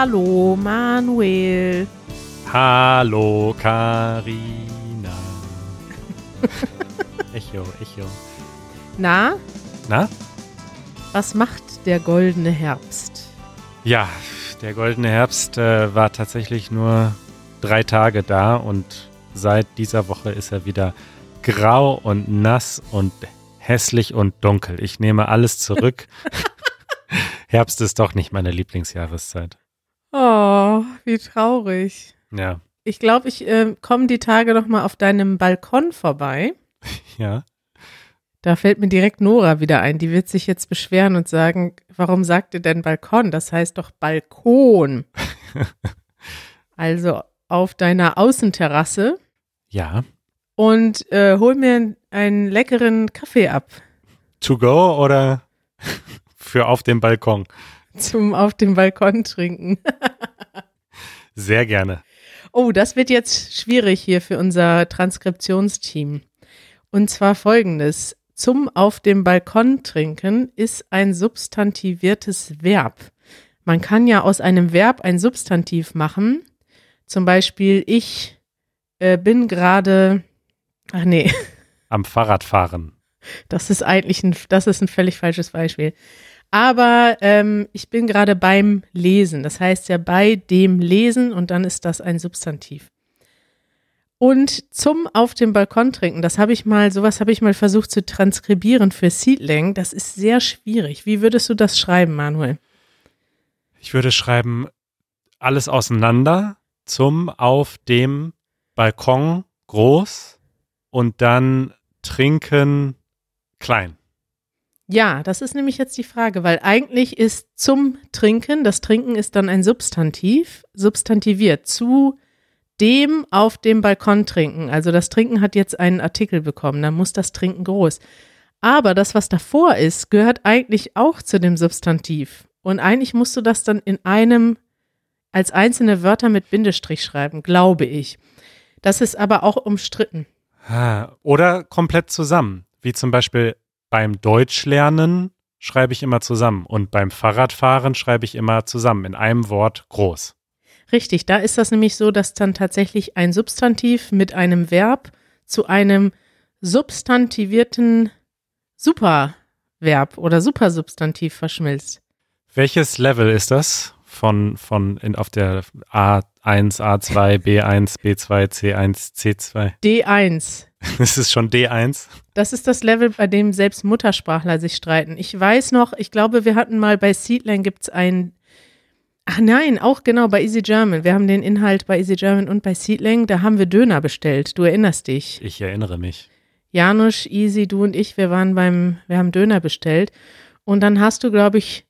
Hallo Manuel. Hallo Karina. echo, echo. Na, Na? was macht der goldene Herbst? Ja, der goldene Herbst äh, war tatsächlich nur drei Tage da und seit dieser Woche ist er wieder grau und nass und hässlich und dunkel. Ich nehme alles zurück. Herbst ist doch nicht meine Lieblingsjahreszeit. Oh, wie traurig. Ja, Ich glaube, ich äh, komme die Tage noch mal auf deinem Balkon vorbei. ja. Da fällt mir direkt Nora wieder ein. Die wird sich jetzt beschweren und sagen, warum sagt ihr denn Balkon? Das heißt doch Balkon. also auf deiner Außenterrasse Ja. und äh, hol mir einen leckeren Kaffee ab To go oder für auf dem Balkon? Zum auf dem Balkon trinken. Sehr gerne. Oh, das wird jetzt schwierig hier für unser Transkriptionsteam. Und zwar folgendes. Zum auf dem Balkon trinken ist ein substantiviertes Verb. Man kann ja aus einem Verb ein Substantiv machen. Zum Beispiel, ich äh, bin gerade, ach nee, Am Fahrradfahren. das ist eigentlich ein, das ist ein völlig falsches Beispiel. Aber ähm, ich bin gerade beim Lesen. Das heißt ja bei dem Lesen und dann ist das ein Substantiv. Und zum auf dem Balkon trinken, das habe ich mal, sowas habe ich mal versucht zu transkribieren für Seedling. Das ist sehr schwierig. Wie würdest du das schreiben, Manuel? Ich würde schreiben, alles auseinander zum auf dem Balkon groß und dann trinken klein. Ja, das ist nämlich jetzt die Frage, weil eigentlich ist zum Trinken, das Trinken ist dann ein Substantiv, substantiviert, zu dem auf dem Balkon trinken. Also das Trinken hat jetzt einen Artikel bekommen, dann muss das Trinken groß. Aber das, was davor ist, gehört eigentlich auch zu dem Substantiv. Und eigentlich musst du das dann in einem als einzelne Wörter mit Bindestrich schreiben, glaube ich. Das ist aber auch umstritten. Oder komplett zusammen. Wie zum Beispiel beim Deutschlernen schreibe ich immer zusammen und beim Fahrradfahren schreibe ich immer zusammen in einem Wort groß. Richtig, da ist das nämlich so, dass dann tatsächlich ein Substantiv mit einem Verb zu einem substantivierten Superverb oder Supersubstantiv verschmilzt. Welches Level ist das von, von in, auf der A1, A2, B1, B2, C1, C2? D1. Das ist schon D1. Das ist das Level, bei dem selbst Muttersprachler sich streiten. Ich weiß noch, ich glaube, wir hatten mal bei Seedline gibt es ein Ach nein, auch genau bei Easy German. Wir haben den Inhalt bei Easy German und bei Seedling, da haben wir Döner bestellt. Du erinnerst dich. Ich erinnere mich. Janusz, Easy, du und ich, wir waren beim, wir haben Döner bestellt. Und dann hast du, glaube ich,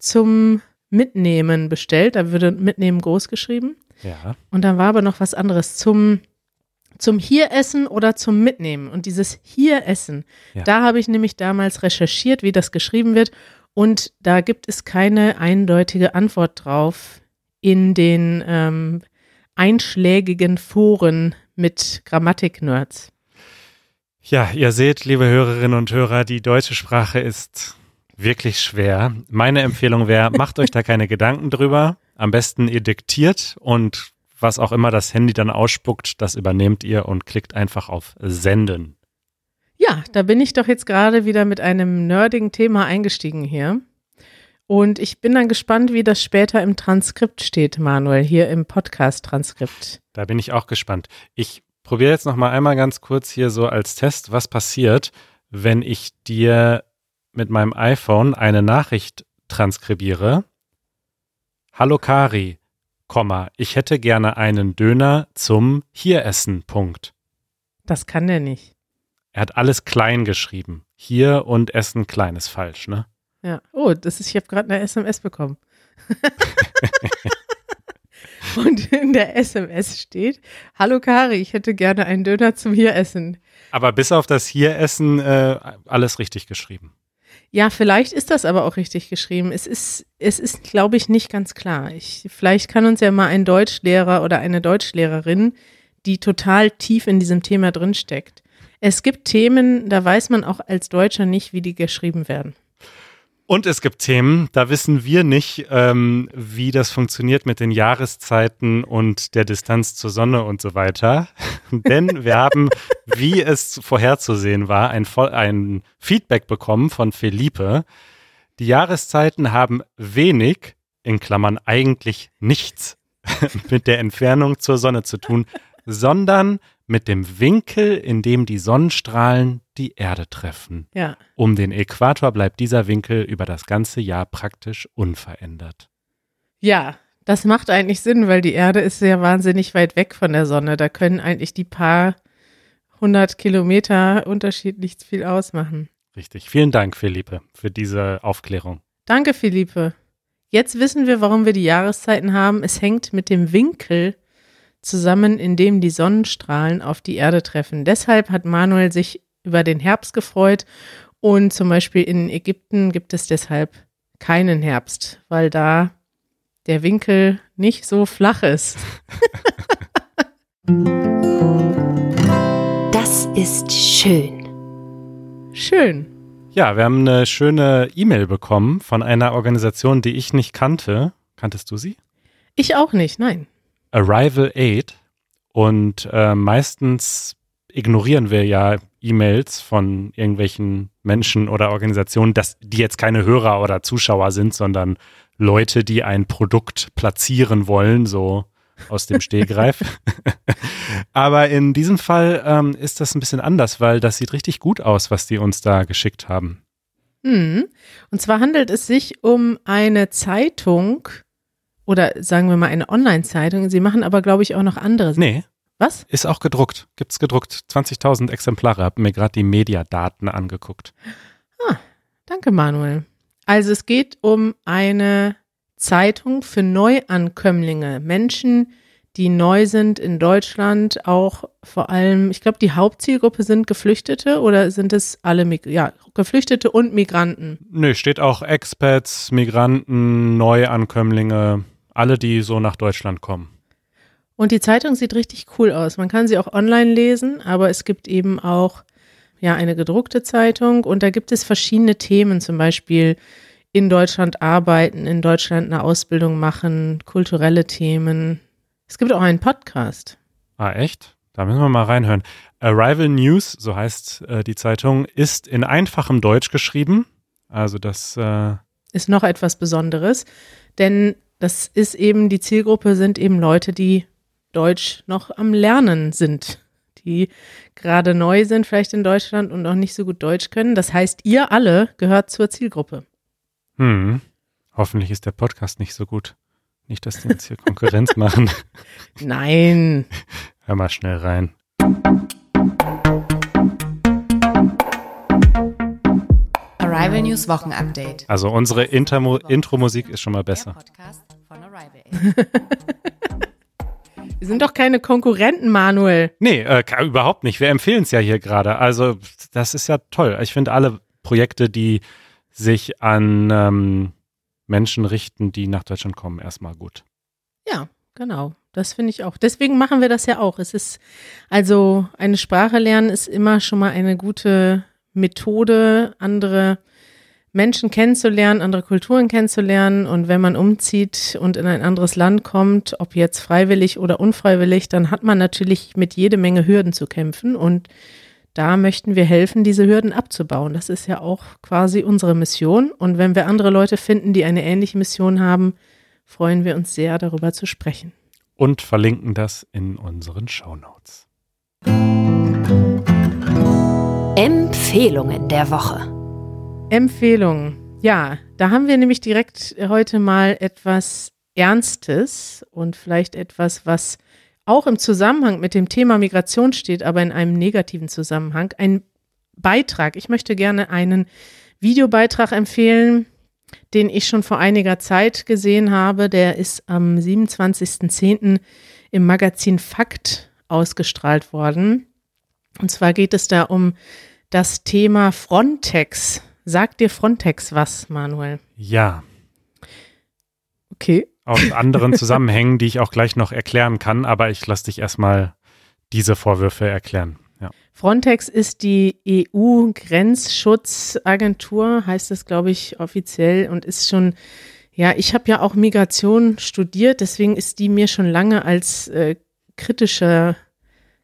zum Mitnehmen bestellt. Da würde Mitnehmen groß geschrieben. Ja. Und dann war aber noch was anderes zum, zum Hieressen oder zum Mitnehmen. Und dieses Hieressen, Ja. da habe ich nämlich damals recherchiert, wie das geschrieben wird. Und da gibt es keine eindeutige Antwort drauf in den ähm, einschlägigen Foren mit Grammatik-Nerds. Ja, ihr seht, liebe Hörerinnen und Hörer, die deutsche Sprache ist wirklich schwer. Meine Empfehlung wäre, macht euch da keine Gedanken drüber. Am besten ihr diktiert und was auch immer das Handy dann ausspuckt, das übernehmt ihr und klickt einfach auf Senden. Ja, da bin ich doch jetzt gerade wieder mit einem nerdigen Thema eingestiegen hier. Und ich bin dann gespannt, wie das später im Transkript steht, Manuel, hier im Podcast-Transkript. Da bin ich auch gespannt. Ich probiere jetzt noch mal einmal ganz kurz hier so als Test, was passiert, wenn ich dir mit meinem iPhone eine Nachricht transkribiere. Hallo Kari, ich hätte gerne einen Döner zum hier essen. Punkt. Das kann der nicht. Er hat alles klein geschrieben. Hier und Essen klein ist falsch, ne? Ja. Oh, das ist, ich habe gerade eine SMS bekommen. Und in der SMS steht: Hallo Kari, ich hätte gerne einen Döner zum Hieressen. Aber bis auf das hier essen äh, alles richtig geschrieben. Ja, vielleicht ist das aber auch richtig geschrieben. Es ist, es ist, glaube ich, nicht ganz klar. Ich, vielleicht kann uns ja mal ein Deutschlehrer oder eine Deutschlehrerin, die total tief in diesem Thema drinsteckt. Es gibt Themen, da weiß man auch als Deutscher nicht, wie die geschrieben werden. Und es gibt Themen, da wissen wir nicht, ähm, wie das funktioniert mit den Jahreszeiten und der Distanz zur Sonne und so weiter. Denn wir haben, wie es vorherzusehen war, ein, ein Feedback bekommen von Felipe. Die Jahreszeiten haben wenig, in Klammern eigentlich nichts, mit der Entfernung zur Sonne zu tun, sondern mit dem Winkel, in dem die Sonnenstrahlen die Erde treffen. Ja. Um den Äquator bleibt dieser Winkel über das ganze Jahr praktisch unverändert. Ja, das macht eigentlich Sinn, weil die Erde ist ja wahnsinnig weit weg von der Sonne. Da können eigentlich die paar hundert Kilometer Unterschied nicht viel ausmachen. Richtig. Vielen Dank, Philippe, für diese Aufklärung. Danke, Philippe. Jetzt wissen wir, warum wir die Jahreszeiten haben. Es hängt mit dem Winkel zusammen, in dem die Sonnenstrahlen auf die Erde treffen. Deshalb hat Manuel sich über den Herbst gefreut und zum Beispiel in Ägypten gibt es deshalb keinen Herbst, weil da der Winkel nicht so flach ist. das ist schön. Schön. Ja, wir haben eine schöne E-Mail bekommen von einer Organisation, die ich nicht kannte. Kanntest du sie? Ich auch nicht, nein. Arrival Aid und äh, meistens ignorieren wir ja E-Mails von irgendwelchen Menschen oder Organisationen, dass die jetzt keine Hörer oder Zuschauer sind, sondern Leute, die ein Produkt platzieren wollen, so aus dem Stehgreif. Aber in diesem Fall ähm, ist das ein bisschen anders, weil das sieht richtig gut aus, was die uns da geschickt haben. Mhm. Und zwar handelt es sich um eine Zeitung, oder sagen wir mal eine Online-Zeitung. Sie machen aber, glaube ich, auch noch andere. Nee. Was? Ist auch gedruckt. Gibt es gedruckt. 20.000 Exemplare. Hab mir gerade die Mediadaten angeguckt. Ah, danke, Manuel. Also es geht um eine Zeitung für Neuankömmlinge. Menschen, die neu sind in Deutschland, auch vor allem, ich glaube, die Hauptzielgruppe sind Geflüchtete oder sind es alle, ja, Geflüchtete und Migranten? Nö, steht auch Expats, Migranten, Neuankömmlinge, alle, die so nach Deutschland kommen. Und die Zeitung sieht richtig cool aus. Man kann sie auch online lesen, aber es gibt eben auch ja eine gedruckte Zeitung und da gibt es verschiedene Themen, zum Beispiel in Deutschland arbeiten, in Deutschland eine Ausbildung machen, kulturelle Themen. Es gibt auch einen Podcast. Ah, echt? Da müssen wir mal reinhören. Arrival News, so heißt äh, die Zeitung, ist in einfachem Deutsch geschrieben. Also das äh ist noch etwas Besonderes, denn das ist eben, die Zielgruppe sind eben Leute, die Deutsch noch am Lernen sind, die gerade neu sind, vielleicht in Deutschland und noch nicht so gut Deutsch können. Das heißt, ihr alle gehört zur Zielgruppe. Hm. Hoffentlich ist der Podcast nicht so gut. Nicht, dass die uns hier Konkurrenz machen. Nein. Hör mal schnell rein. Arrival News Wochenupdate. Also unsere Intro-Musik ist schon mal besser. Wir sind doch keine Konkurrenten, Manuel. Nee, äh, überhaupt nicht. Wir empfehlen es ja hier gerade. Also das ist ja toll. Ich finde alle Projekte, die sich an ähm, Menschen richten, die nach Deutschland kommen, erstmal gut. Ja, genau. Das finde ich auch. Deswegen machen wir das ja auch. Es ist also eine Sprache lernen ist immer schon mal eine gute Methode, andere Menschen kennenzulernen, andere Kulturen kennenzulernen. Und wenn man umzieht und in ein anderes Land kommt, ob jetzt freiwillig oder unfreiwillig, dann hat man natürlich mit jede Menge Hürden zu kämpfen. Und da möchten wir helfen, diese Hürden abzubauen. Das ist ja auch quasi unsere Mission. Und wenn wir andere Leute finden, die eine ähnliche Mission haben, freuen wir uns sehr, darüber zu sprechen. Und verlinken das in unseren Show Notes. Empfehlungen der Woche. Empfehlungen. Ja, da haben wir nämlich direkt heute mal etwas Ernstes und vielleicht etwas, was auch im Zusammenhang mit dem Thema Migration steht, aber in einem negativen Zusammenhang. Ein Beitrag. Ich möchte gerne einen Videobeitrag empfehlen, den ich schon vor einiger Zeit gesehen habe. Der ist am 27.10. im Magazin Fakt ausgestrahlt worden. Und zwar geht es da um das Thema Frontex. Sagt dir Frontex was, Manuel? Ja. Okay. Aus anderen Zusammenhängen, die ich auch gleich noch erklären kann, aber ich lasse dich erstmal diese Vorwürfe erklären. Ja. Frontex ist die EU-Grenzschutzagentur, heißt es, glaube ich, offiziell und ist schon, ja, ich habe ja auch Migration studiert, deswegen ist die mir schon lange als äh, kritische,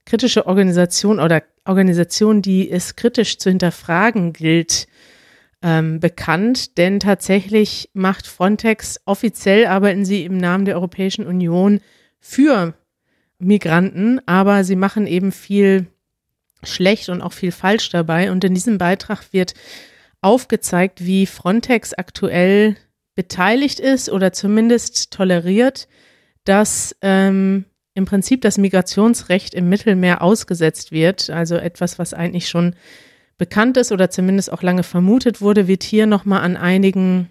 kritische Organisation oder Organisation, die es kritisch zu hinterfragen gilt, ähm, bekannt, denn tatsächlich macht Frontex offiziell arbeiten sie im Namen der Europäischen Union für Migranten, aber sie machen eben viel schlecht und auch viel falsch dabei. Und in diesem Beitrag wird aufgezeigt, wie Frontex aktuell beteiligt ist oder zumindest toleriert, dass ähm, im Prinzip das Migrationsrecht im Mittelmeer ausgesetzt wird. Also etwas, was eigentlich schon bekannt ist oder zumindest auch lange vermutet wurde, wird hier nochmal an einigen,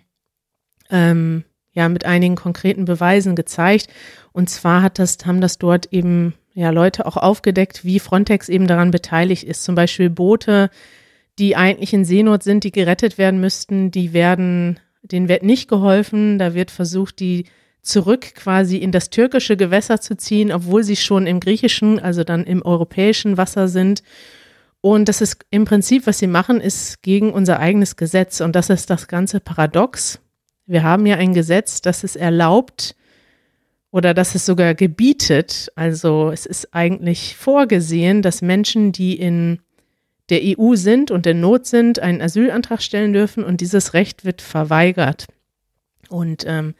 ähm, ja, mit einigen konkreten Beweisen gezeigt. Und zwar hat das, haben das dort eben ja Leute auch aufgedeckt, wie Frontex eben daran beteiligt ist. Zum Beispiel Boote, die eigentlich in Seenot sind, die gerettet werden müssten, die werden, denen wird nicht geholfen. Da wird versucht, die zurück quasi in das türkische Gewässer zu ziehen, obwohl sie schon im griechischen, also dann im europäischen Wasser sind. Und das ist im Prinzip, was sie machen, ist gegen unser eigenes Gesetz. Und das ist das ganze Paradox. Wir haben ja ein Gesetz, das es erlaubt oder das es sogar gebietet. Also es ist eigentlich vorgesehen, dass Menschen, die in der EU sind und in Not sind, einen Asylantrag stellen dürfen und dieses Recht wird verweigert. Und ähm,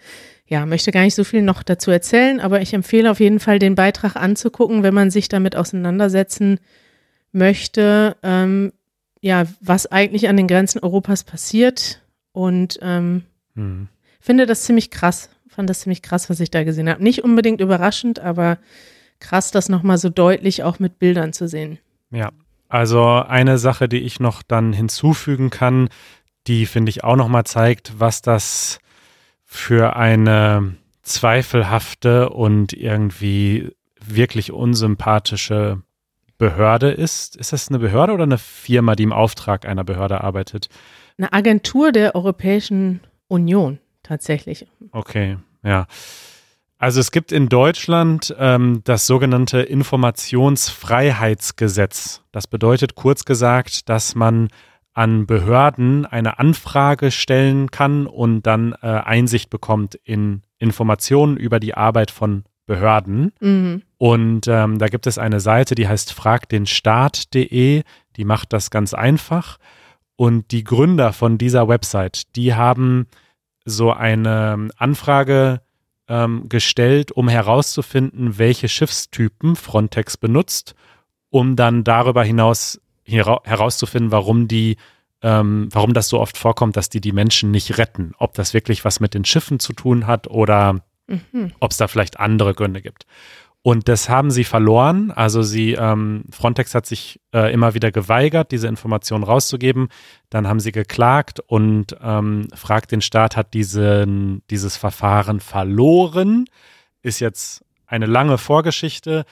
ja, möchte gar nicht so viel noch dazu erzählen, aber ich empfehle auf jeden Fall, den Beitrag anzugucken, wenn man sich damit auseinandersetzen möchte, ähm, ja, was eigentlich an den Grenzen Europas passiert und ähm, hm. finde das ziemlich krass. Fand das ziemlich krass, was ich da gesehen habe. Nicht unbedingt überraschend, aber krass, das nochmal so deutlich auch mit Bildern zu sehen. Ja, also eine Sache, die ich noch dann hinzufügen kann, die finde ich auch nochmal zeigt, was das für eine zweifelhafte und irgendwie wirklich unsympathische Behörde ist. Ist das eine Behörde oder eine Firma, die im Auftrag einer Behörde arbeitet? Eine Agentur der Europäischen Union tatsächlich. Okay, ja. Also es gibt in Deutschland ähm, das sogenannte Informationsfreiheitsgesetz. Das bedeutet kurz gesagt, dass man an Behörden eine Anfrage stellen kann und dann äh, Einsicht bekommt in Informationen über die Arbeit von Behörden. Mhm. Und ähm, da gibt es eine Seite, die heißt fragdenstaat.de, die macht das ganz einfach. Und die Gründer von dieser Website, die haben so eine Anfrage ähm, gestellt, um herauszufinden, welche Schiffstypen Frontex benutzt, um dann darüber hinaus herauszufinden, warum die ähm, warum das so oft vorkommt, dass die die Menschen nicht retten. Ob das wirklich was mit den Schiffen zu tun hat oder mhm. ob es da vielleicht andere Gründe gibt. Und das haben sie verloren. Also sie, ähm, Frontex hat sich äh, immer wieder geweigert, diese Informationen rauszugeben. Dann haben sie geklagt und ähm, Fragt den Staat hat diesen, dieses Verfahren verloren. Ist jetzt eine lange Vorgeschichte.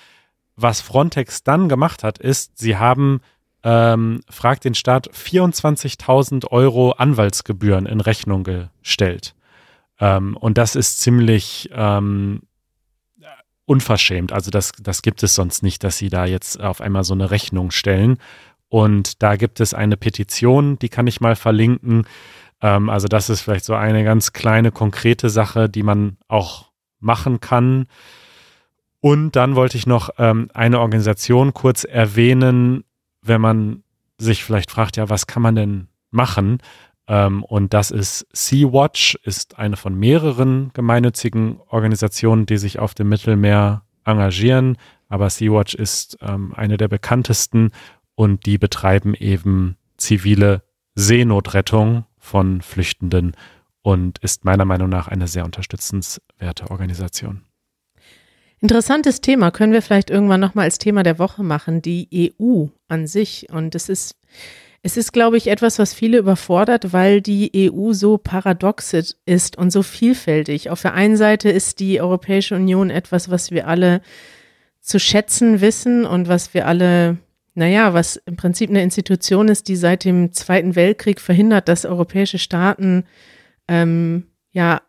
Was Frontex dann gemacht hat, ist, sie haben ähm, Fragt den Staat 24.000 Euro Anwaltsgebühren in Rechnung gestellt. Ähm, und das ist ziemlich ähm, unverschämt. Also das, das gibt es sonst nicht, dass sie da jetzt auf einmal so eine Rechnung stellen. Und da gibt es eine Petition, die kann ich mal verlinken. Ähm, also das ist vielleicht so eine ganz kleine, konkrete Sache, die man auch machen kann. Und dann wollte ich noch ähm, eine Organisation kurz erwähnen, wenn man sich vielleicht fragt, ja, was kann man denn machen? Ähm, und das ist Sea-Watch, ist eine von mehreren gemeinnützigen Organisationen, die sich auf dem Mittelmeer engagieren. Aber Sea-Watch ist ähm, eine der bekanntesten und die betreiben eben zivile Seenotrettung von Flüchtenden und ist meiner Meinung nach eine sehr unterstützenswerte Organisation. Interessantes Thema, können wir vielleicht irgendwann nochmal als Thema der Woche machen, die EU an sich. Und es ist es ist, glaube ich, etwas, was viele überfordert, weil die EU so paradox ist und so vielfältig. Auf der einen Seite ist die Europäische Union etwas, was wir alle zu schätzen wissen und was wir alle, naja, was im Prinzip eine Institution ist, die seit dem Zweiten Weltkrieg verhindert, dass europäische Staaten ähm, ja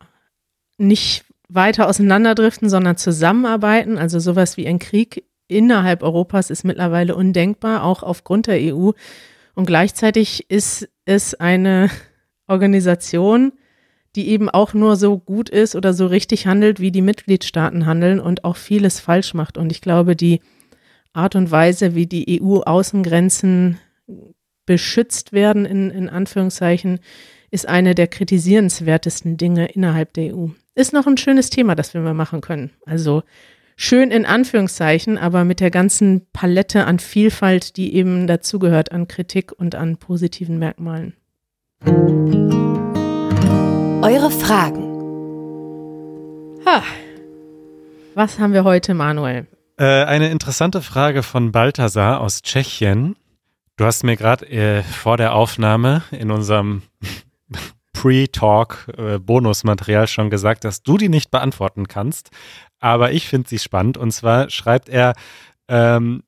nicht weiter auseinanderdriften, sondern zusammenarbeiten. Also sowas wie ein Krieg innerhalb Europas ist mittlerweile undenkbar, auch aufgrund der EU. Und gleichzeitig ist es eine Organisation, die eben auch nur so gut ist oder so richtig handelt, wie die Mitgliedstaaten handeln und auch vieles falsch macht. Und ich glaube, die Art und Weise, wie die EU-Außengrenzen beschützt werden, in, in Anführungszeichen, ist eine der kritisierenswertesten Dinge innerhalb der EU. Ist noch ein schönes Thema, das wir mal machen können. Also schön in Anführungszeichen, aber mit der ganzen Palette an Vielfalt, die eben dazugehört an Kritik und an positiven Merkmalen. Eure Fragen. Ha. Was haben wir heute, Manuel? Äh, eine interessante Frage von Balthasar aus Tschechien. Du hast mir gerade äh, vor der Aufnahme in unserem Pre-Talk äh, Bonusmaterial schon gesagt, dass du die nicht beantworten kannst. Aber ich finde sie spannend. Und zwar schreibt er, ähm,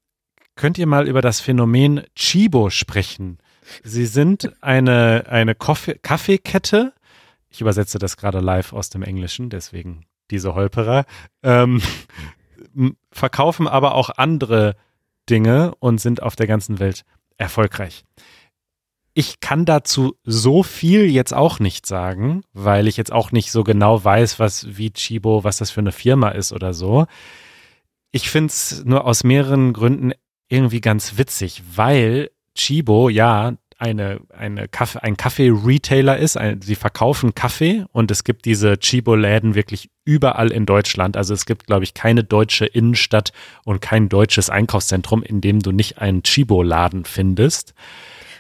könnt ihr mal über das Phänomen Chibo sprechen? Sie sind eine, eine Kaffeekette. Ich übersetze das gerade live aus dem Englischen, deswegen diese Holperer. Ähm, verkaufen aber auch andere Dinge und sind auf der ganzen Welt erfolgreich. Ich kann dazu so viel jetzt auch nicht sagen, weil ich jetzt auch nicht so genau weiß, was wie Chibo, was das für eine Firma ist oder so. Ich finde es nur aus mehreren Gründen irgendwie ganz witzig, weil Chibo ja eine, eine Kaffee, ein Kaffee-Retailer ist. Ein, sie verkaufen Kaffee und es gibt diese Chibo-Läden wirklich überall in Deutschland. Also es gibt, glaube ich, keine deutsche Innenstadt und kein deutsches Einkaufszentrum, in dem du nicht einen Chibo-Laden findest.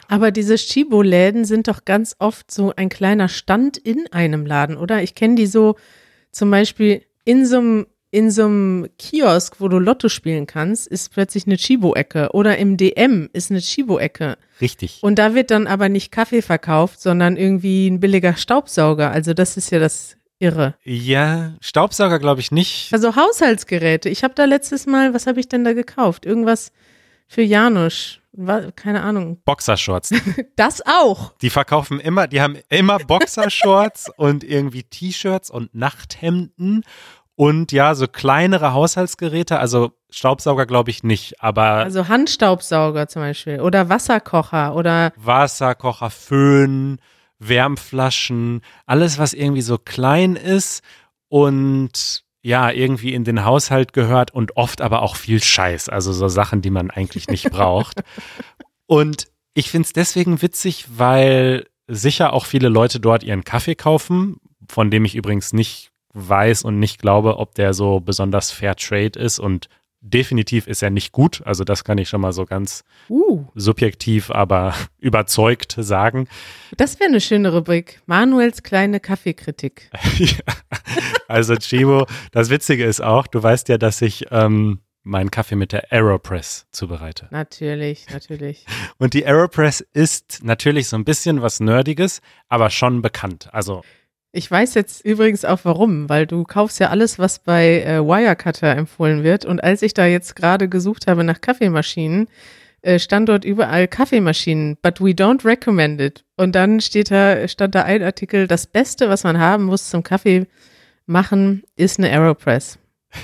Aber diese Chibo-Läden sind doch ganz oft so ein kleiner Stand in einem Laden, oder? Ich kenne die so zum Beispiel in so einem in so einem Kiosk, wo du Lotto spielen kannst, ist plötzlich eine Chibo-Ecke oder im DM ist eine Chibo-Ecke. Richtig. Und da wird dann aber nicht Kaffee verkauft, sondern irgendwie ein billiger Staubsauger. Also das ist ja das Irre. Ja, Staubsauger glaube ich nicht. Also Haushaltsgeräte. Ich habe da letztes Mal, was habe ich denn da gekauft? Irgendwas für Janusz keine Ahnung. Boxershorts. Das auch. Die verkaufen immer, die haben immer Boxershorts und irgendwie T-Shirts und Nachthemden und ja, so kleinere Haushaltsgeräte, also Staubsauger glaube ich nicht, aber. Also Handstaubsauger zum Beispiel oder Wasserkocher oder. Wasserkocher, Föhn, Wärmflaschen, alles, was irgendwie so klein ist und ja, irgendwie in den Haushalt gehört und oft aber auch viel Scheiß, also so Sachen, die man eigentlich nicht braucht. und ich finde es deswegen witzig, weil sicher auch viele Leute dort ihren Kaffee kaufen, von dem ich übrigens nicht weiß und nicht glaube, ob der so besonders fair trade ist und definitiv ist er nicht gut. Also das kann ich schon mal so ganz uh. subjektiv, aber überzeugt sagen. Das wäre eine schöne Rubrik. Manuels kleine Kaffeekritik. Also Chibo, das Witzige ist auch, du weißt ja, dass ich ähm, meinen Kaffee mit der Aeropress zubereite. Natürlich, natürlich. Und die Aeropress ist natürlich so ein bisschen was Nerdiges, aber schon bekannt. Also ich weiß jetzt übrigens auch warum, weil du kaufst ja alles, was bei äh, Wirecutter empfohlen wird. Und als ich da jetzt gerade gesucht habe nach Kaffeemaschinen, äh, stand dort überall Kaffeemaschinen, but we don't recommend it. Und dann steht da, stand da ein Artikel, das Beste, was man haben muss zum Kaffee machen, ist eine Aeropress.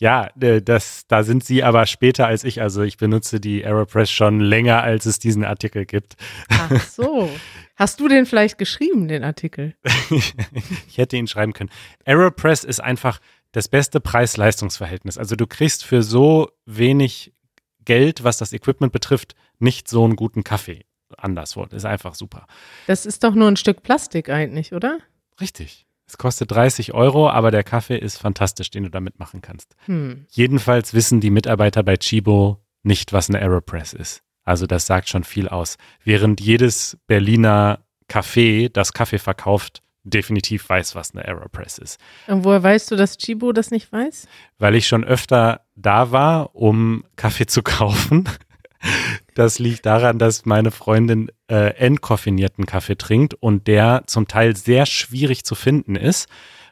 Ja, äh, das, da sind sie aber später als ich. Also ich benutze die Aeropress schon länger, als es diesen Artikel gibt. Ach so. Hast du den vielleicht geschrieben, den Artikel? ich hätte ihn schreiben können. Aeropress ist einfach das beste Preis-Leistungs-Verhältnis. Also du kriegst für so wenig Geld, was das Equipment betrifft, nicht so einen guten Kaffee. Anderswort, ist einfach super. Das ist doch nur ein Stück Plastik eigentlich, oder? Richtig. Es kostet 30 Euro, aber der Kaffee ist fantastisch, den du damit machen kannst. Hm. Jedenfalls wissen die Mitarbeiter bei Chibo nicht, was eine Aeropress ist. Also das sagt schon viel aus. Während jedes Berliner Café, das Kaffee verkauft, definitiv weiß, was eine Aeropress ist. Und woher weißt du, dass Chibo das nicht weiß? Weil ich schon öfter da war, um Kaffee zu kaufen. Das liegt daran, dass meine Freundin äh, entkoffinierten Kaffee trinkt und der zum Teil sehr schwierig zu finden ist.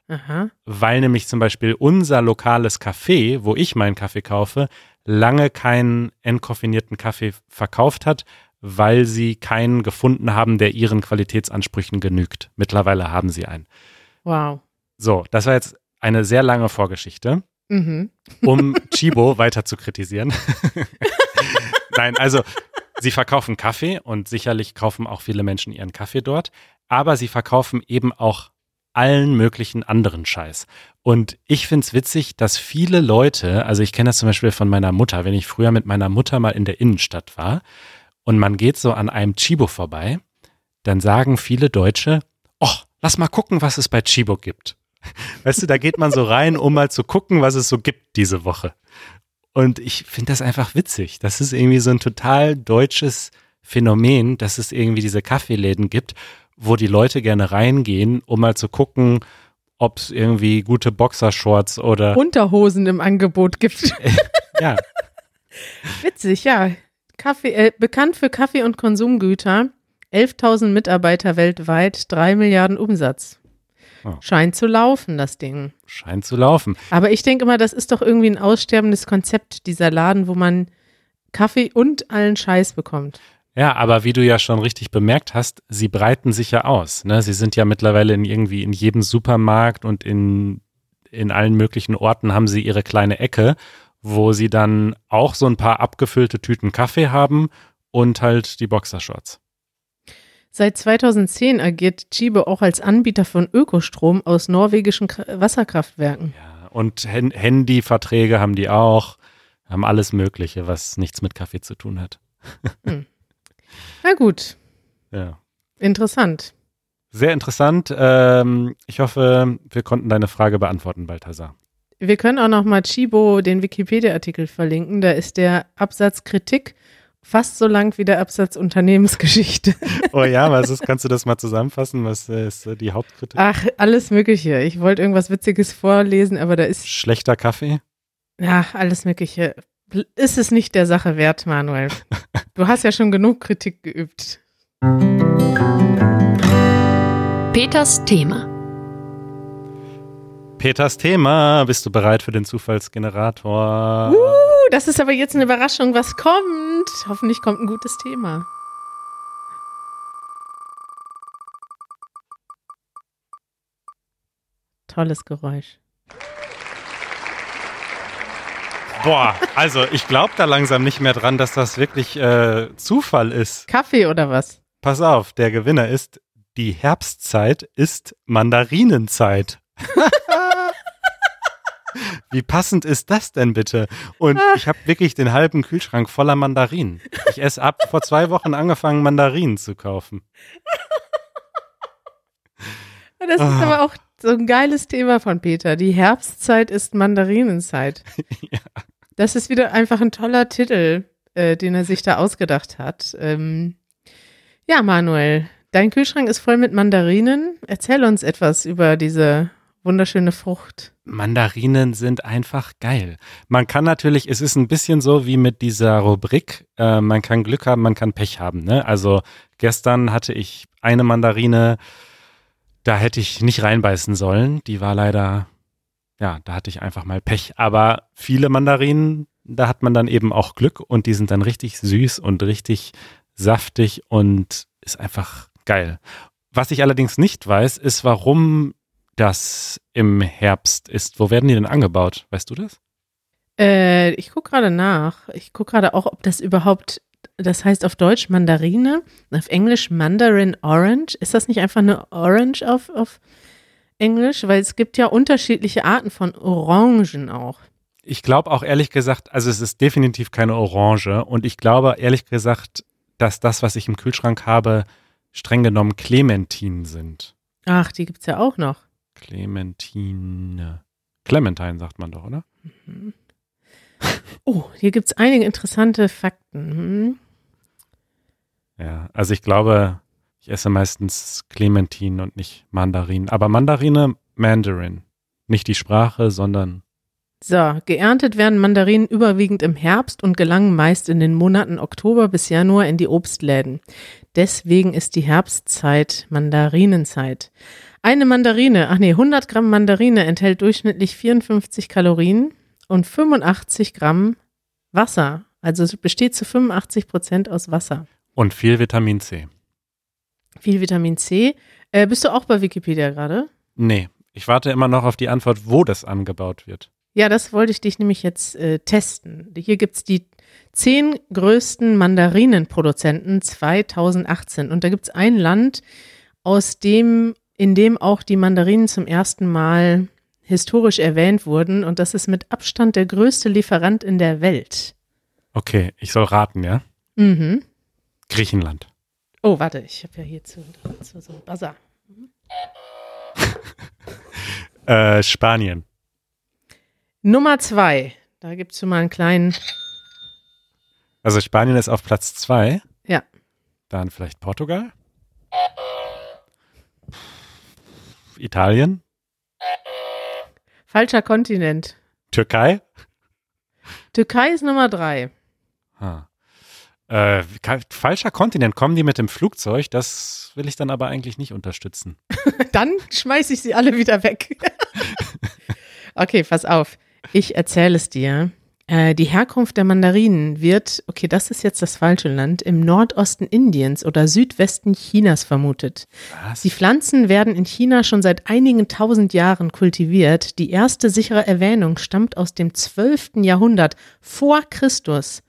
Aha. Weil nämlich zum Beispiel unser lokales Café, wo ich meinen Kaffee kaufe, lange keinen entkoffinierten Kaffee verkauft hat, weil sie keinen gefunden haben, der ihren Qualitätsansprüchen genügt. Mittlerweile haben sie einen. Wow. So, das war jetzt eine sehr lange Vorgeschichte. Mhm. um Chibo weiter zu kritisieren. Nein, also sie verkaufen Kaffee und sicherlich kaufen auch viele Menschen ihren Kaffee dort, aber sie verkaufen eben auch allen möglichen anderen Scheiß. Und ich find's witzig, dass viele Leute, also ich kenne das zum Beispiel von meiner Mutter, wenn ich früher mit meiner Mutter mal in der Innenstadt war und man geht so an einem Chibo vorbei, dann sagen viele Deutsche, oh, lass mal gucken, was es bei Chibo gibt. Weißt du, da geht man so rein, um mal zu gucken, was es so gibt diese Woche. Und ich finde das einfach witzig. Das ist irgendwie so ein total deutsches Phänomen, dass es irgendwie diese Kaffeeläden gibt, wo die Leute gerne reingehen, um mal zu gucken, ob es irgendwie gute Boxershorts oder Unterhosen im Angebot gibt. ja, Witzig, ja. Kaffee, äh, bekannt für Kaffee- und Konsumgüter. 11.000 Mitarbeiter weltweit, 3 Milliarden Umsatz. Oh. Scheint zu laufen, das Ding. scheint zu laufen. Aber ich denke immer, das ist doch irgendwie ein aussterbendes Konzept, dieser Laden, wo man Kaffee und allen Scheiß bekommt. Ja, aber wie du ja schon richtig bemerkt hast, sie breiten sich ja aus. Ne? Sie sind ja mittlerweile in irgendwie in jedem Supermarkt und in, in allen möglichen Orten haben sie ihre kleine Ecke, wo sie dann auch so ein paar abgefüllte Tüten Kaffee haben und halt die Boxershorts. Seit 2010 agiert Chibo auch als Anbieter von Ökostrom aus norwegischen Kra- Wasserkraftwerken. Ja, und Hen Handyverträge haben die auch, haben alles Mögliche, was nichts mit Kaffee zu tun hat. Na gut, Ja. interessant. Sehr interessant. Ähm, ich hoffe, wir konnten deine Frage beantworten, Balthasar. Wir können auch noch mal Chibo, den Wikipedia-Artikel verlinken. Da ist der Absatz Kritik fast so lang wie der Absatz Unternehmensgeschichte. Oh ja, was ist, kannst du das mal zusammenfassen? Was ist äh, die Hauptkritik? Ach, alles Mögliche. Ich wollte irgendwas Witziges vorlesen, aber da ist, Schlechter Kaffee? ja, alles Mögliche. Ist es nicht der Sache wert, Manuel? Du hast ja schon genug Kritik geübt. Peters Thema. Peters Thema. Bist du bereit für den Zufallsgenerator? Uh, das ist aber jetzt eine Überraschung, was kommt. Hoffentlich kommt ein gutes Thema. Tolles Geräusch. Boah, also ich glaube da langsam nicht mehr dran, dass das wirklich äh, Zufall ist. Kaffee oder was? Pass auf, der Gewinner ist, die Herbstzeit ist Mandarinenzeit. Wie passend ist das denn bitte? Und ich habe wirklich den halben Kühlschrank voller Mandarinen. Ich esse ab vor zwei Wochen angefangen, Mandarinen zu kaufen. Das ist Ah. aber auch so ein geiles Thema von Peter. Die Herbstzeit ist Mandarinenzeit. Ja. Das ist wieder einfach ein toller Titel, äh, den er sich da ausgedacht hat. Ähm, ja, Manuel, dein Kühlschrank ist voll mit Mandarinen. Erzähl uns etwas über diese wunderschöne Frucht. Mandarinen sind einfach geil. Man kann natürlich, es ist ein bisschen so wie mit dieser Rubrik, äh, man kann Glück haben, man kann Pech haben. Ne? Also gestern hatte ich eine Mandarine, da hätte ich nicht reinbeißen sollen. Die war leider, ja, da hatte ich einfach mal Pech. Aber viele Mandarinen, da hat man dann eben auch Glück und die sind dann richtig süß und richtig saftig und ist einfach geil. Was ich allerdings nicht weiß, ist, warum das im Herbst ist. Wo werden die denn angebaut? Weißt du das? Äh, ich gucke gerade nach. Ich gucke gerade auch, ob das überhaupt, das heißt auf Deutsch Mandarine, auf Englisch Mandarin Orange. Ist das nicht einfach eine Orange auf, auf Englisch? Weil es gibt ja unterschiedliche Arten von Orangen auch. Ich glaube auch ehrlich gesagt, also es ist definitiv keine Orange und ich glaube ehrlich gesagt, dass das, was ich im Kühlschrank habe, streng genommen Clementinen sind. Ach, die gibt's ja auch noch. Clementine. Clementine sagt man doch, oder? Oh, hier gibt's einige interessante Fakten. Hm. Ja, also ich glaube, ich esse meistens Clementine und nicht Mandarin. Aber Mandarine, Mandarin. Nicht die Sprache, sondern So, geerntet werden Mandarinen überwiegend im Herbst und gelangen meist in den Monaten Oktober bis Januar in die Obstläden. Deswegen ist die Herbstzeit Mandarinenzeit. Eine Mandarine, ach nee, 100 Gramm Mandarine enthält durchschnittlich 54 Kalorien und 85 Gramm Wasser. Also es besteht zu 85 Prozent aus Wasser. und viel Vitamin C. Viel Vitamin C. Äh, bist du auch bei Wikipedia gerade? Nee, ich warte immer noch auf die Antwort, wo das angebaut wird. Ja, das wollte ich dich nämlich jetzt äh, testen. Hier gibt's die zehn größten Mandarinenproduzenten 2018. Und da gibt's ein Land, aus dem, in dem auch die Mandarinen zum ersten Mal historisch erwähnt wurden. Und das ist mit Abstand der größte Lieferant in der Welt. Okay, ich soll raten, ja? Mhm. Griechenland. Oh, warte, ich habe ja hier zu, zu so einem Buzzer. Äh, Spanien. Nummer zwei. Da gibt's schon mal einen kleinen. Also Spanien ist auf Platz zwei. Ja. Dann vielleicht Portugal. Italien. Falscher Kontinent. Türkei. Türkei ist Nummer drei. Ah. Äh, falscher Kontinent. Kommen die mit dem Flugzeug? Das will ich dann aber eigentlich nicht unterstützen. Dann schmeiße ich sie alle wieder weg. okay, pass auf. Ich erzähle es dir. Äh, die Herkunft der Mandarinen wird, okay, das ist jetzt das falsche Land, im Nordosten Indiens oder Südwesten Chinas vermutet. Was? Die Pflanzen werden in China schon seit einigen tausend Jahren kultiviert. Die erste sichere Erwähnung stammt aus dem 12. Jahrhundert vor Christus.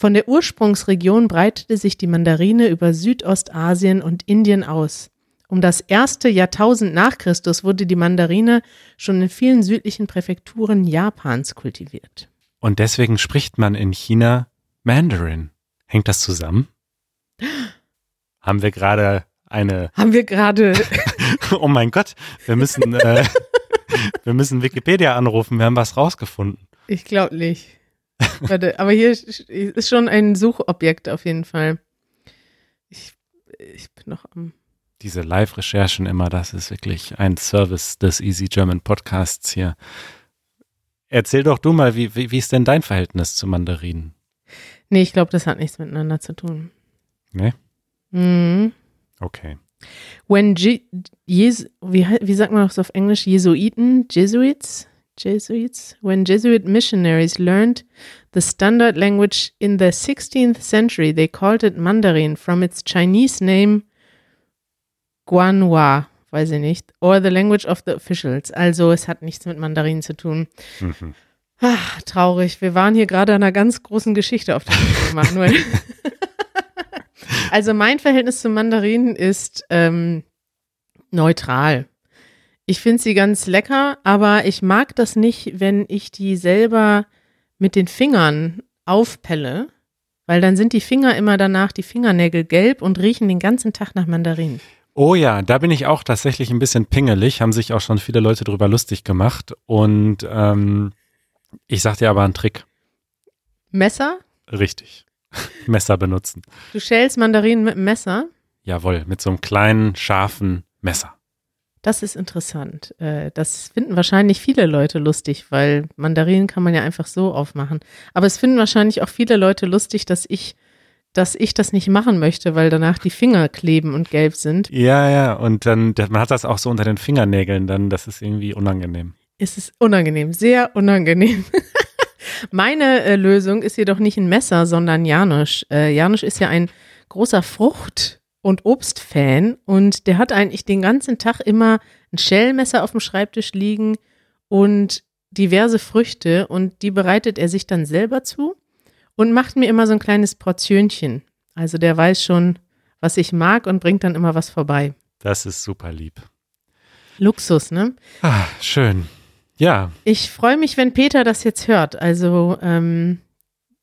Von der Ursprungsregion breitete sich die Mandarine über Südostasien und Indien aus. Um das erste Jahrtausend nach Christus wurde die Mandarine schon in vielen südlichen Präfekturen Japans kultiviert. Und deswegen spricht man in China Mandarin. Hängt das zusammen? Haben wir gerade eine, Haben wir gerade, oh mein Gott, wir müssen, äh, wir müssen Wikipedia anrufen, wir haben was rausgefunden. ich glaube nicht. Warte, aber hier ist schon ein Suchobjekt auf jeden Fall. Ich, ich bin noch am. Diese Live-Recherchen immer, das ist wirklich ein Service des Easy German Podcasts hier. Erzähl doch du mal, wie, wie, wie ist denn dein Verhältnis zu Mandarinen? Nee, ich glaube, das hat nichts miteinander zu tun. Nee? Mhm. Okay. When Je Jes wie, wie sagt man das auf Englisch? Jesuiten? Jesuits? Jesuits? When Jesuit missionaries learned the standard language in the 16th century, they called it Mandarin from its Chinese name Guanhua, weiß ich nicht, or the language of the officials. Also es hat nichts mit Mandarin zu tun. Mhm. Ach, traurig. Wir waren hier gerade an einer ganz großen Geschichte auf der Spur, Manuel. also mein Verhältnis zu Mandarinen ist ähm, neutral. Ich finde sie ganz lecker, aber ich mag das nicht, wenn ich die selber mit den Fingern aufpelle, weil dann sind die Finger immer danach, die Fingernägel gelb und riechen den ganzen Tag nach Mandarinen. Oh ja, da bin ich auch tatsächlich ein bisschen pingelig, haben sich auch schon viele Leute drüber lustig gemacht. Und ähm, ich sag dir aber einen Trick. Messer? Richtig. Messer benutzen. Du schälst Mandarinen mit dem Messer? Jawohl, mit so einem kleinen, scharfen Messer. Das ist interessant. Äh, Das finden wahrscheinlich viele Leute lustig, weil Mandarinen kann man ja einfach so aufmachen. Aber es finden wahrscheinlich auch viele Leute lustig, dass ich, dass ich das nicht machen möchte, weil danach die Finger kleben und gelb sind. Ja, ja, und dann, man hat das auch so unter den Fingernägeln, dann, das ist irgendwie unangenehm. Es ist unangenehm, sehr unangenehm. Meine äh, Lösung ist jedoch nicht ein Messer, sondern Janusz. Äh, Janusz ist ja ein großer Frucht- und Obstfan und der hat eigentlich den ganzen Tag immer ein Schellmesser auf dem Schreibtisch liegen und diverse Früchte und die bereitet er sich dann selber zu und macht mir immer so ein kleines Portionchen. Also der weiß schon, was ich mag und bringt dann immer was vorbei. Das ist super lieb. Luxus, ne? Ah, schön. Ja, Ich freue mich, wenn Peter das jetzt hört. Also, ähm,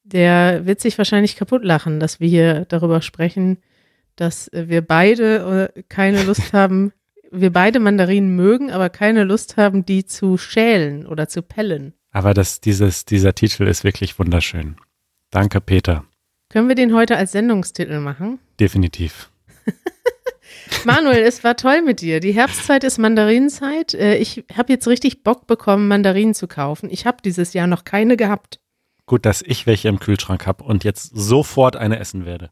der wird sich wahrscheinlich kaputt lachen, dass wir hier darüber sprechen, dass äh, wir beide äh, keine Lust haben, wir beide Mandarinen mögen, aber keine Lust haben, die zu schälen oder zu pellen. aber das, dieses, dieser Titel ist wirklich wunderschön. Danke, Peter. Können wir den heute als Sendungstitel machen? Definitiv. Manuel, es war toll mit dir. Die Herbstzeit ist Mandarinenzeit. Äh, Ich habe jetzt richtig Bock bekommen, Mandarinen zu kaufen. Ich habe dieses Jahr noch keine gehabt. Gut, dass ich welche im Kühlschrank habe und jetzt sofort eine essen werde.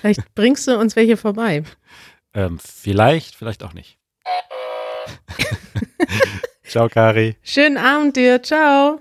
Vielleicht bringst du uns welche vorbei. Ähm, vielleicht, vielleicht auch nicht. Ciao, Kari. Schönen Abend dir. Ciao.